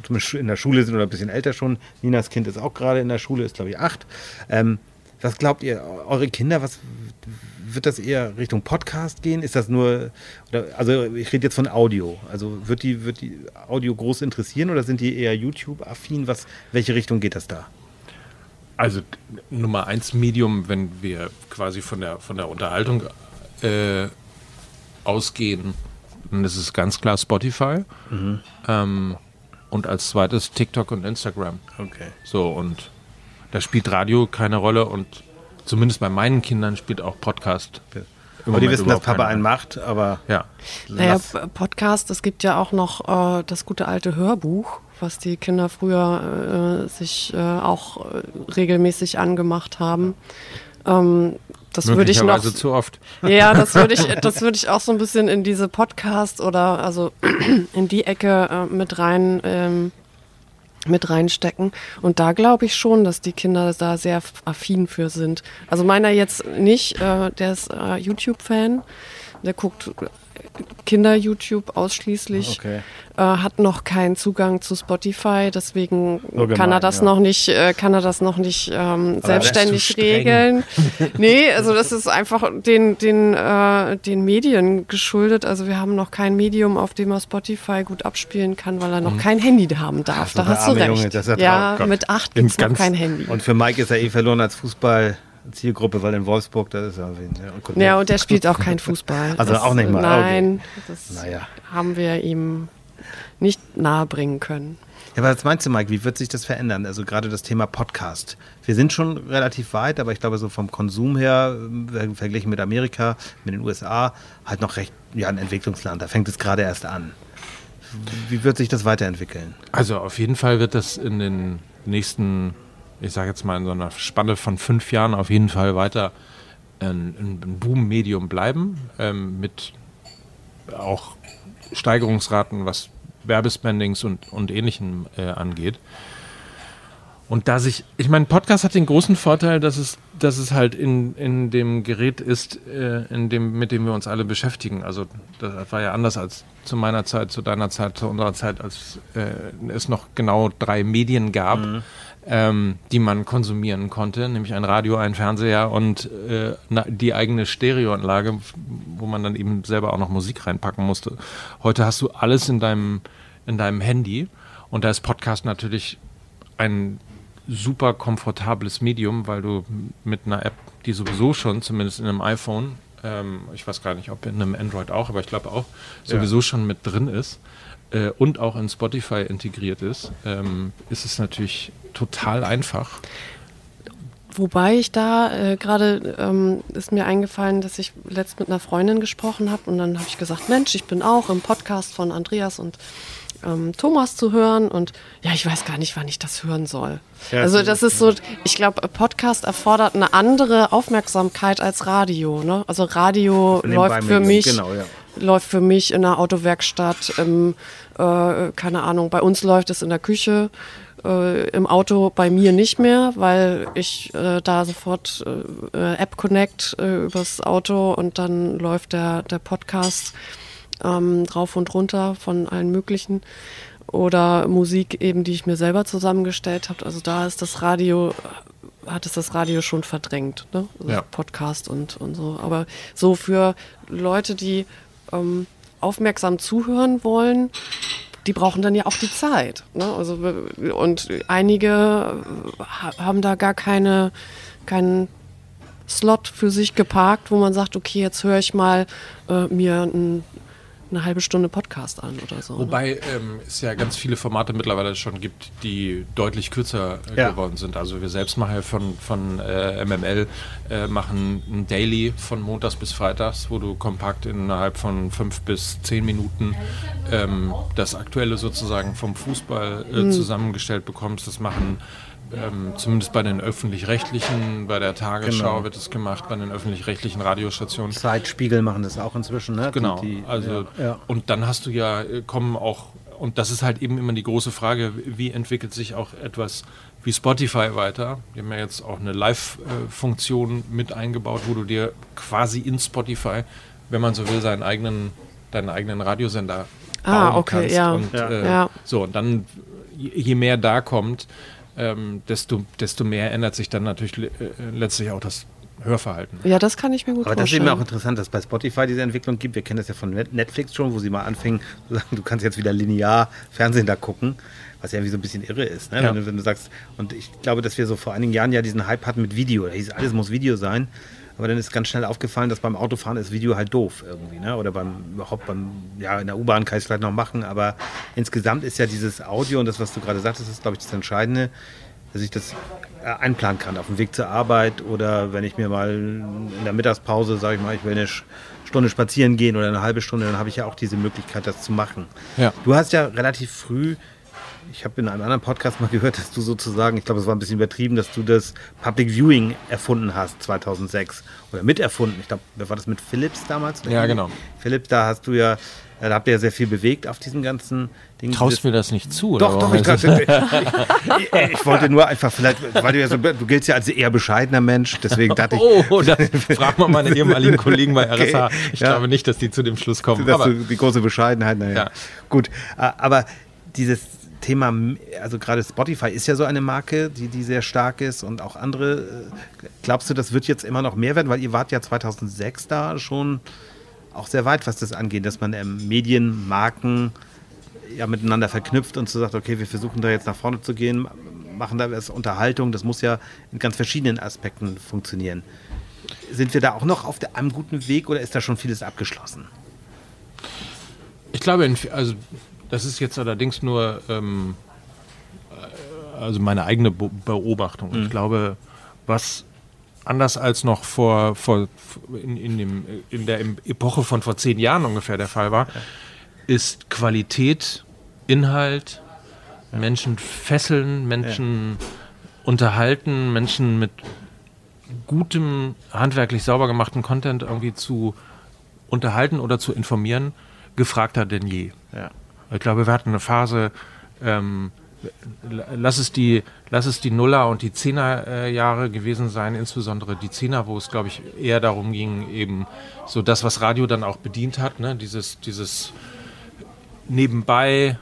zumindest in der Schule sind oder ein bisschen älter schon. Ninas Kind ist auch gerade in der Schule, ist glaube ich acht. Ähm, was glaubt ihr, eure Kinder, was wird das eher Richtung Podcast gehen? Ist das nur, oder, also ich rede jetzt von Audio. Also wird die, wird die Audio groß interessieren oder sind die eher YouTube-affin? Was, welche Richtung geht das da? Also Nummer eins Medium, wenn wir quasi von der, von der Unterhaltung äh, ausgehen, dann ist es ganz klar Spotify. Ähm, und als zweites TikTok und Instagram. Okay. So, und da spielt Radio keine Rolle und zumindest bei meinen Kindern spielt auch Podcast Aber die wissen, dass Papa einen macht, aber Ja. Naja, Podcast, es gibt ja auch noch äh, das gute alte Hörbuch, was die Kinder früher äh, sich äh, auch äh, regelmäßig angemacht haben. Ähm, das würde ich noch. Zu oft. Ja, das würde ich, das würde ich auch so ein bisschen in diese Podcast oder also in die Ecke äh, mit rein ähm, mit reinstecken. Und da glaube ich schon, dass die Kinder da sehr affin für sind. Also meiner jetzt nicht, äh, der ist äh, YouTube-Fan, der guckt Kinder-YouTube ausschließlich, Okay. äh, hat noch keinen Zugang zu Spotify, deswegen So gemein, kann er das ja. noch nicht, äh, kann er das noch nicht ähm, er selbstständig regeln. nee, also das ist einfach den, den, äh, den Medien geschuldet. Also wir haben noch kein Medium, auf dem er Spotify gut abspielen kann, weil er noch kein Handy haben darf. so da hast du recht. Junge, ja mit acht gibt es noch kein Handy. Und für Mike ist er eh verloren als Fußball-Zielgruppe, weil in Wolfsburg, das ist ja. ja, gut, ja, und der spielt auch kein Fußball. Also auch nicht mal, Nein, das Naja. haben wir ihm nicht nahebringen können. Ja, aber was meinst du, Mike, wie wird sich das verändern? Also gerade das Thema Podcast. Wir sind schon relativ weit, aber ich glaube, so vom Konsum her, äh, verglichen mit Amerika, mit den USA, halt noch recht, ja, ein Entwicklungsland. Da fängt es gerade erst an. Wie wird sich das weiterentwickeln? Also auf jeden Fall wird das in den nächsten, ich sage jetzt mal in so einer Spanne von fünf Jahren auf jeden Fall weiter ein, ein Boom-Medium bleiben, ähm, mit auch Steigerungsraten, was Werbespendings und, und Ähnlichem äh, angeht. Und da sich, ich meine, Podcast hat den großen Vorteil, dass es, dass es halt in, in dem Gerät ist, äh, in dem, mit dem wir uns alle beschäftigen. Also das war ja anders als zu meiner Zeit, zu deiner Zeit, zu unserer Zeit, als äh, es noch genau drei Medien gab, ähm, die man konsumieren konnte, nämlich ein Radio, ein Fernseher und äh, die eigene Stereoanlage, wo man dann eben selber auch noch Musik reinpacken musste. Heute hast du alles in deinem, in deinem Handy und da ist Podcast natürlich ein super komfortables Medium, weil du mit einer App, die sowieso schon, zumindest in einem iPhone, ähm, ich weiß gar nicht, ob in einem Android auch, aber ich glaube auch, sowieso schon mit drin ist äh, und auch in Spotify integriert ist, ähm, ist es natürlich total einfach. Wobei ich da äh, gerade ähm, ist mir eingefallen, dass ich letzt mit einer Freundin gesprochen habe und dann habe ich gesagt, Mensch, ich bin auch im Podcast von Andreas und ähm, Thomas zu hören und ja, ich weiß gar nicht, wann ich das hören soll. Ja, also das ist so, ich glaube, Podcast erfordert eine andere Aufmerksamkeit als Radio. Ne? Also Radio läuft für mich genau, ja. Läuft für mich in der Autowerkstatt, im, äh, keine Ahnung, bei uns läuft es in der Küche, äh, im Auto bei mir nicht mehr, weil ich äh, da sofort äh, App Connect äh, übers Auto und dann läuft der, der Podcast ähm, drauf und runter von allen möglichen. Oder Musik eben, die ich mir selber zusammengestellt habe. Also da ist das Radio, hat es das Radio schon verdrängt, ne? Also Ja. Podcast und, und so. Aber so für Leute, die ähm, aufmerksam zuhören wollen, die brauchen dann ja auch die Zeit. Ne? Also, und einige äh, ha- haben da gar keine, keinen Slot für sich geparkt, wo man sagt, okay, jetzt höre ich mal äh, mir ein, eine halbe Stunde Podcast an oder so. ne? Wobei ähm, es ja ganz viele Formate mittlerweile schon gibt, die deutlich kürzer äh, Ja. geworden sind. Also wir selbst machen ja von, von äh, MML, äh, machen ein Daily von Montags bis Freitags, wo du kompakt innerhalb von fünf bis zehn Minuten ähm, das Aktuelle sozusagen vom Fußball äh, zusammengestellt bekommst. Das machen ähm, zumindest bei den öffentlich-rechtlichen, bei der Tagesschau Genau. wird es gemacht, bei den öffentlich-rechtlichen Radiostationen. Zeitspiegel machen das auch inzwischen, ne? Genau. Die, die, also ja, und dann hast du ja äh, kommen auch und das ist halt eben immer die große Frage, wie entwickelt sich auch etwas wie Spotify weiter? Die haben ja jetzt auch eine Live-Funktion mit eingebaut, wo du dir quasi in Spotify, wenn man so will, seinen eigenen deinen eigenen Radiosender Ah, bauen okay, kannst. ja. Und, Ja. Äh, Ja. So, und dann, je je mehr da kommt, ähm, desto, desto mehr ändert sich dann natürlich äh, letztlich auch das Hörverhalten. ja, das kann ich mir gut Aber das ist vorstellen. eben auch interessant, dass bei Spotify diese Entwicklung gibt. Wir kennen das ja von Net- Netflix schon, wo sie mal anfingen zu sagen, du kannst jetzt wieder linear Fernsehen da gucken, was ja irgendwie so ein bisschen irre ist. Ne? Ja. Wenn, du, wenn du sagst, und ich glaube, dass wir so vor einigen Jahren ja diesen Hype hatten mit Video. Da hieß, alles muss Video sein. Aber dann ist ganz schnell aufgefallen, dass beim Autofahren ist Video halt doof irgendwie, ne? Oder beim überhaupt beim, ja, in der U-Bahn kann ich es vielleicht noch machen, aber insgesamt ist ja dieses Audio und das, was du gerade sagtest, ist, glaube ich, das Entscheidende, dass ich das äh, einplanen kann auf dem Weg zur Arbeit oder wenn ich mir mal in der Mittagspause, sage ich mal, ich will eine Stunde spazieren gehen oder eine halbe Stunde, dann habe ich ja auch diese Möglichkeit, das zu machen. Ja. Du hast ja relativ früh, ich habe in einem anderen Podcast mal gehört, dass du sozusagen, ich glaube, es war ein bisschen übertrieben, dass du das Public Viewing erfunden hast 2006 oder miterfunden. Ich glaube, war das mit Philips damals? Ja, genau. Philips, da hast du ja, äh, da habt ihr ja sehr viel bewegt auf diesem ganzen Ding. Traust Dieses- mir das nicht zu? doch, oder doch, ich, ich, ich, ich wollte nur einfach vielleicht, weil du ja so, du giltst ja als eher bescheidener Mensch, deswegen dachte ich, Oh, dann frag mal meine ehemaligen Kollegen bei RSA. Okay, Ich ja. glaube nicht, dass die zu dem Schluss kommen. dass Aber du die große Bescheidenheit, naja. Ja. Gut, aber dieses Thema, also gerade Spotify ist ja so eine Marke, die, die sehr stark ist und auch andere. äh, Glaubst du, das wird jetzt immer noch mehr werden? Weil ihr wart ja 2006 da schon auch sehr weit, was das angeht, dass man ähm, Medien, Marken ja miteinander verknüpft und so sagt, okay, wir versuchen da jetzt nach vorne zu gehen, machen da was Unterhaltung, das muss ja in ganz verschiedenen Aspekten funktionieren. Sind wir da auch noch auf der, einem guten Weg oder ist da schon vieles abgeschlossen? Ich glaube, also das ist jetzt allerdings nur ähm, äh, also meine eigene Be Beobachtung. Mhm. Ich glaube, was anders als noch vor, vor in, in, dem, in der Epoche von vor zehn Jahren ungefähr der Fall war, ist Qualität, Inhalt, Menschen fesseln, Menschen unterhalten, Menschen mit gutem, handwerklich sauber gemachten Content irgendwie zu unterhalten oder zu informieren, gefragter denn je. Ja. Ich glaube, wir hatten eine Phase, ähm, lass, es die, lass es die Nuller- und die Zehner-Jahre gewesen sein, insbesondere die Zehner, wo es, glaube ich, eher darum ging, eben so das, was Radio dann auch bedient hat, ne? dieses, dieses nebenbei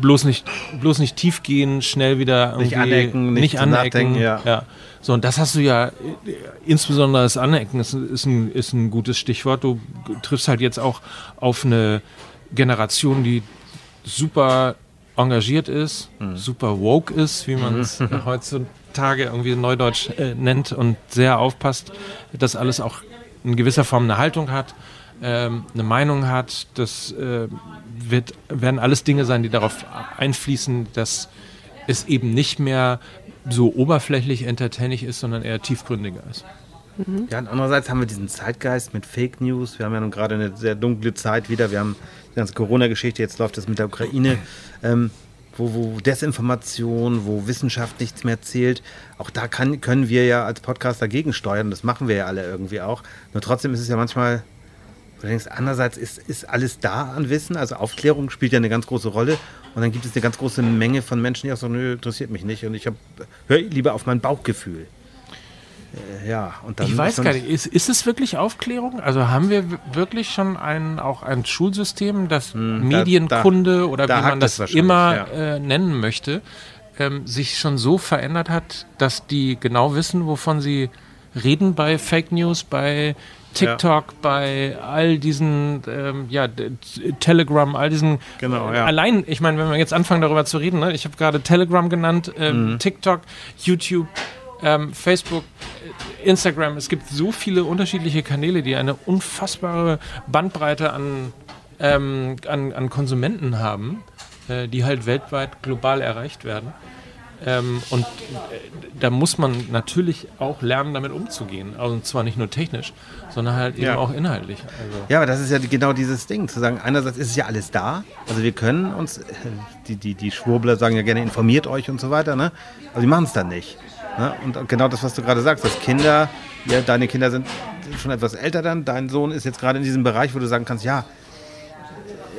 bloß nicht, bloß nicht tief gehen, schnell wieder irgendwie Nicht anecken, nicht zum anecken. Nachdenken, ja. So, und das hast du ja, äh, insbesondere das Anecken ist, ist, ein, ist ein gutes Stichwort. Du triffst halt jetzt auch auf eine Generation, die super engagiert ist, super woke ist, wie man es heutzutage irgendwie neudeutsch äh, nennt und sehr aufpasst, dass alles auch in gewisser Form eine Haltung hat, ähm, eine Meinung hat. Das äh, wird, werden alles Dinge sein, die darauf einfließen, dass es eben nicht mehr so oberflächlich entertaining ist, sondern eher tiefgründiger ist. Ja, und andererseits haben wir diesen Zeitgeist mit Fake News. Wir haben ja nun gerade eine sehr dunkle Zeit wieder. Wir haben ganze Corona-Geschichte, jetzt läuft das mit der Ukraine, ähm, wo, wo Desinformation, wo Wissenschaft nichts mehr zählt. Auch da kann, können wir ja als Podcast dagegen steuern. Das machen wir ja alle irgendwie auch. Nur trotzdem ist es ja manchmal, du denkst, andererseits ist, ist alles da an Wissen. Also Aufklärung spielt ja eine ganz große Rolle. Und dann gibt es eine ganz große Menge von Menschen, die auch sagen, nö, interessiert mich nicht. Und ich höre lieber auf mein Bauchgefühl. Äh, ja, und dann Ich weiß gar nicht, ist, ist es wirklich Aufklärung? Also haben wir wirklich schon ein, auch ein Schulsystem, das Medienkunde oder da wie man das immer ja. äh, nennen möchte, ähm, sich schon so verändert hat, dass die genau wissen, wovon sie reden bei Fake News, bei TikTok, bei all diesen, ähm, ja, Telegram, all diesen. Genau, äh, ja. Allein, ich meine, wenn wir jetzt anfangen darüber zu reden, ne, ich habe gerade Telegram genannt, ähm, Mhm. TikTok, YouTube, ähm, Facebook, äh, Instagram. Es gibt so viele unterschiedliche Kanäle, die eine unfassbare Bandbreite an, ähm, an, an Konsumenten haben, äh, die halt weltweit global erreicht werden. Ähm, und äh, da muss man natürlich auch lernen, damit umzugehen. Also und zwar nicht nur technisch, sondern halt eben Ja. auch inhaltlich. Also, Ja, aber das ist ja genau dieses Ding, zu sagen, einerseits ist es ja alles da, also wir können uns, äh, die, die, die Schwurbler sagen ja gerne, informiert euch und so weiter, ne? aber die machen es dann nicht. Ne? Und genau das, was du gerade sagst, dass Kinder, ja, deine Kinder sind schon etwas älter dann, dein Sohn ist jetzt gerade in diesem Bereich, wo du sagen kannst, ja,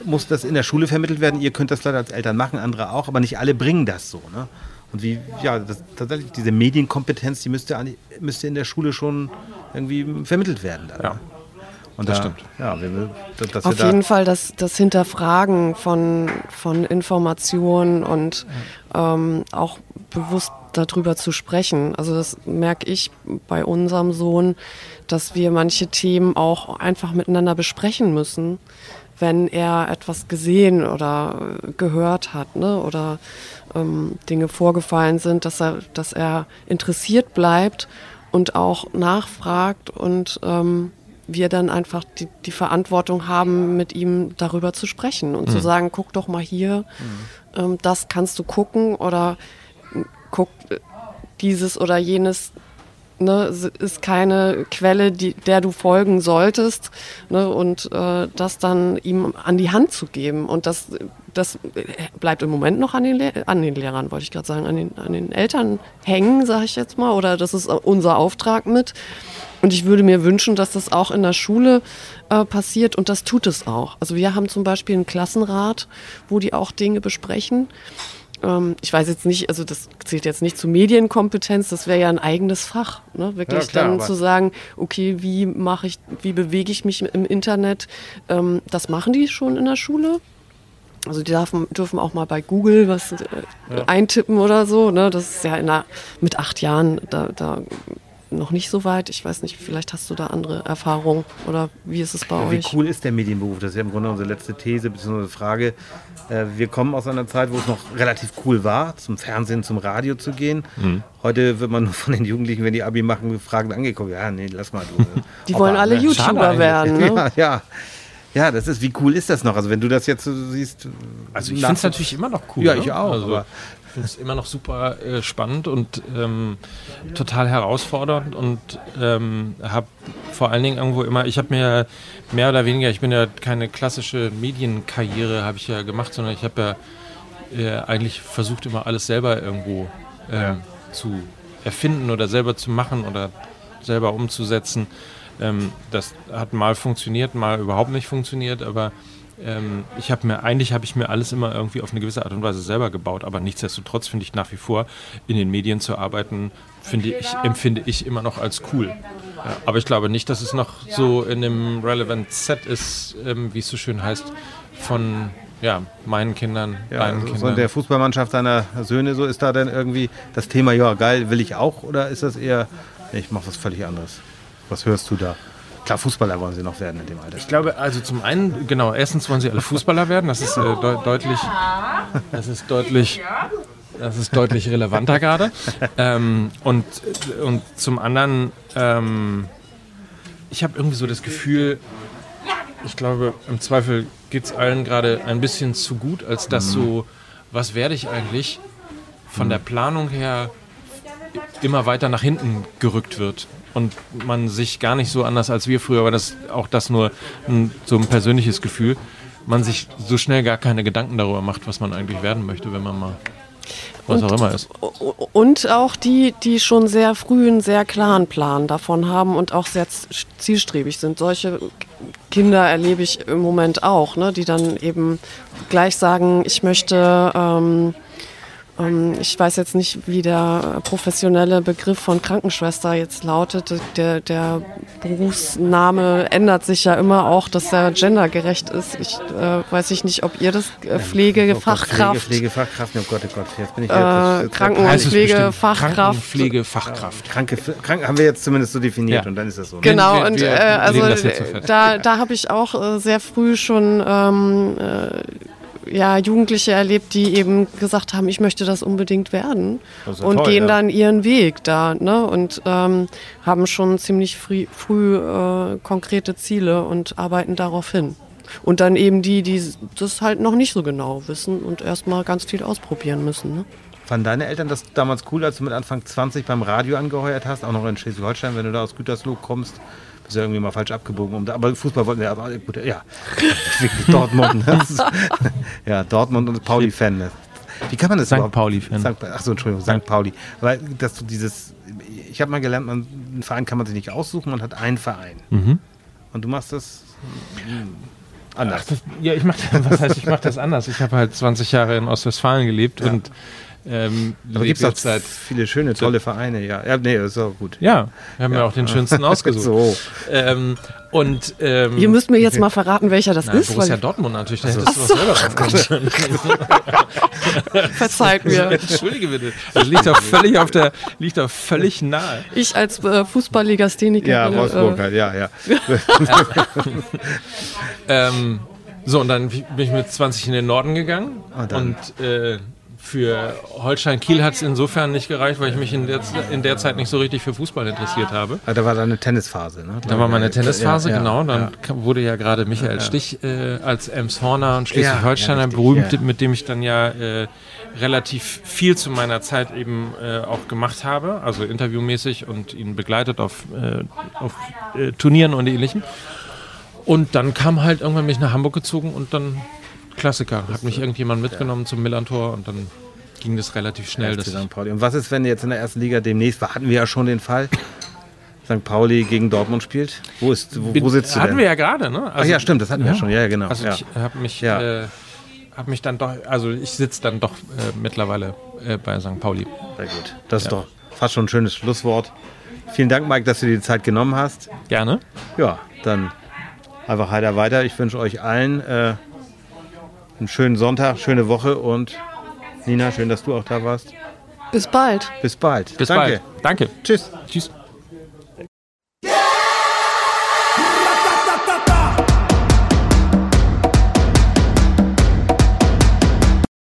muss das in der Schule vermittelt werden, ihr könnt das vielleicht als Eltern machen, andere auch, aber nicht alle bringen das so. Ne? Und wie, ja, das, tatsächlich diese Medienkompetenz, die müsste, eigentlich- müsste in der Schule schon irgendwie vermittelt werden. Dann, Ja. ne? Und Das da, stimmt. Ja, wir, Auf wir jeden da, Fall das, das Hinterfragen von, von Informationen und ähm, auch bewusst darüber zu sprechen. Also das merke ich bei unserem Sohn, dass wir manche Themen auch einfach miteinander besprechen müssen, wenn er etwas gesehen oder gehört hat ne? oder ähm, Dinge vorgefallen sind, dass er, dass er interessiert bleibt und auch nachfragt und ähm, wir dann einfach die, die Verantwortung haben, mit ihm darüber zu sprechen und zu sagen, guck doch mal hier, ähm, das kannst du gucken oder guck, dieses oder jenes ne, ist keine Quelle, die, der du folgen solltest. Ne, und äh, das dann ihm an die Hand zu geben. Und das, das bleibt im Moment noch an den, Le an den Lehrern, wollte ich gerade sagen, an den, an den Eltern hängen, sage ich jetzt mal. Oder das ist unser Auftrag mit. Und ich würde mir wünschen, dass das auch in der Schule äh, passiert und das tut es auch. Also wir haben zum Beispiel einen Klassenrat, wo die auch Dinge besprechen. Ähm, ich weiß jetzt nicht, also das zählt jetzt nicht zu Medienkompetenz, das wäre ja ein eigenes Fach, ne? wirklich Ja, klar, dann zu sagen, okay, wie mache ich, wie bewege ich mich im Internet? Ähm, das machen die schon in der Schule. Also die dürfen, dürfen auch mal bei Google was äh, eintippen oder so. Ne? Das ist ja in der, mit acht Jahren da, da noch nicht so weit. Ich weiß nicht, vielleicht hast du da andere Erfahrungen oder wie ist es bei Wie euch? cool ist der Medienberuf? Das ist ja im Grunde unsere letzte These bzw. Frage. Äh, Wir kommen aus einer Zeit, wo es noch relativ cool war, zum Fernsehen, zum Radio zu gehen. Mhm. Heute wird man nur von den Jugendlichen, wenn die Abi machen, gefragt angeguckt. Ja, nee, lass mal du. Die wollen alle ne? YouTuber werden. Ne? Ja, ja. Ja, das ist, wie cool ist das noch? Also wenn du das jetzt so siehst. Also ich finde es natürlich immer noch cool. Ja, ne? ich auch, Also, aber- finde es immer noch super äh, spannend und ähm, total herausfordernd und ähm, habe vor allen Dingen irgendwo immer, ich habe mir mehr oder weniger, ich bin ja keine klassische Medienkarriere habe ich ja gemacht, sondern ich habe ja äh, eigentlich versucht immer alles selber irgendwo ähm, zu erfinden oder selber zu machen oder selber umzusetzen. Ähm, das hat mal funktioniert, mal überhaupt nicht funktioniert, aber ähm, ich habe mir, eigentlich habe ich mir alles immer irgendwie auf eine gewisse Art und Weise selber gebaut, aber nichtsdestotrotz finde ich nach wie vor, in den Medien zu arbeiten, finde ich, empfinde ich immer noch als cool. Ja, aber ich glaube nicht, dass es noch so in einem Relevant Set ist, ähm, wie es so schön heißt, von ja, meinen Kindern, Ja, deinen also so Kindern. in der Fußballmannschaft deiner Söhne, so ist da dann irgendwie das Thema, ja geil, will ich auch, oder ist das eher, nee, ich mache was völlig anderes? Was hörst du da? Klar, Fußballer wollen sie noch werden in dem Alter. Ich glaube, also zum einen, genau, erstens wollen sie alle Fußballer werden, das ist äh, deu deutlich, das ist deutlich, das ist deutlich relevanter gerade. Ähm, und, und zum anderen, ähm, ich habe irgendwie so das Gefühl, ich glaube, im Zweifel geht es allen gerade ein bisschen zu gut, als dass so, was werde ich eigentlich von der Planung her immer weiter nach hinten gerückt wird und man sich gar nicht so anders als wir früher, aber das auch das nur ein, so ein persönliches Gefühl, man sich so schnell gar keine Gedanken darüber macht, was man eigentlich werden möchte, wenn man mal was auch immer ist. Und auch die, die schon sehr früh einen sehr klaren Plan davon haben und auch sehr zielstrebig sind. Solche Kinder erlebe ich im Moment auch, ne, die dann eben gleich sagen, ich möchte, ähm, ich weiß jetzt nicht, wie der professionelle Begriff von Krankenschwester jetzt lautet. Der, der Berufsname ändert sich ja immer auch, dass er gendergerecht ist. Ich äh, weiß ich nicht, ob ihr das äh, Pflegefachkraft. Pflege, Pflegefachkraft, oh Gott, oh Gott, jetzt bin ich Äh, jetzt, jetzt, Kranken- Heißt es bestimmt Pflegefachkraft. Krankenpflegefachkraft. Kranke, Krank haben wir jetzt zumindest so definiert Ja. und dann ist das so. ne? Genau, Wir- und wir äh, legen also so da, da habe ich auch äh, sehr früh schon ähm, äh, ja, Jugendliche erlebt, die eben gesagt haben, ich möchte das unbedingt werden Das und toll, gehen ja. dann ihren Weg da ne? und ähm, haben schon ziemlich früh, früh äh, konkrete Ziele und arbeiten darauf hin. Und dann eben die, die das halt noch nicht so genau wissen und erstmal ganz viel ausprobieren müssen. Ne? Fanden deine Eltern das damals cool, als du mit Anfang 20 beim Radio angeheuert hast, auch noch in Schleswig-Holstein, wenn du da aus Gütersloh kommst? Bist ja irgendwie mal falsch abgebogen. Um da, aber Fußball wollten ja, aber gut, ja. Dortmund. ne? ja, Dortmund und Pauli-Fan. ne? Wie kann man das St. überhaupt? Pauli-Fan. Achso, Entschuldigung, St. Pauli. Weil, dass du dieses, ich habe mal gelernt, man, einen Verein kann man sich nicht aussuchen, man hat einen Verein. Mhm. Und du machst das hm, anders. Ach, das, ja, ich mache was heißt, ich mache das anders. Ich habe halt 20 Jahre in Ostwestfalen gelebt und ähm, aber gibt es seit viele schöne, tolle Vereine. Ja, ja nee, ist auch gut. ja, wir haben ja, auch den schönsten ausgesucht. So. Ähm, und ähm, Ihr müsst mir jetzt mal verraten, welcher das Nein, ist, Borussia weil Dortmund natürlich, da hättest du was selber drauf verzeiht mir. Entschuldige bitte. Das liegt doch völlig auf der, liegt doch völlig nahe. Ich als äh, Fußballlegastheniker. Ja, Wolfsburg äh, halt, ja, ja. Ähm, so, und dann bin ich mit 20 in den Norden gegangen. Ah, dann. und äh, für Holstein Kiel hat es insofern nicht gereicht, weil ich mich in der, in der Zeit nicht so richtig für Fußball interessiert habe. Ah, Da war dann eine Tennisphase, ne? Da war meine Tennisphase, Ja, ja, genau. Dann ja. wurde ja gerade Michael Stich äh, als Emshorner und Schleswig-Holsteiner berühmt, mit dem ich dann ja äh, relativ viel zu meiner Zeit eben äh, auch gemacht habe, also interviewmäßig und ihn begleitet auf, äh, auf äh, Turnieren und ähnlichem. Und dann kam halt irgendwann mich nach Hamburg gezogen und dann Klassiker. Hat mich irgendjemand mitgenommen zum Millantor und dann ging das relativ schnell. Das, St. Pauli. Und was ist, wenn jetzt in der ersten Liga demnächst, hatten wir ja schon den Fall, St. Pauli gegen Dortmund spielt? Wo, ist, wo, wo sitzt du hatten denn? wir ja gerade, ne? Ach Also- ja, stimmt, das hatten wir ja schon. Ja, ja, genau. Also ja. ich habe mich, Ja. äh, hab mich dann doch, also ich sitze dann doch äh, mittlerweile äh, bei St. Pauli. Sehr gut. Das ist doch fast schon ein schönes Schlusswort. Vielen Dank, Mike, dass du dir die Zeit genommen hast. Gerne. Ja, dann einfach heiter weiter. Ich wünsche euch allen äh, einen schönen Sonntag, schöne Woche und Nina, schön, dass du auch da warst. Bis bald. Bis bald. Bis Danke. bald. Danke. Tschüss. Tschüss.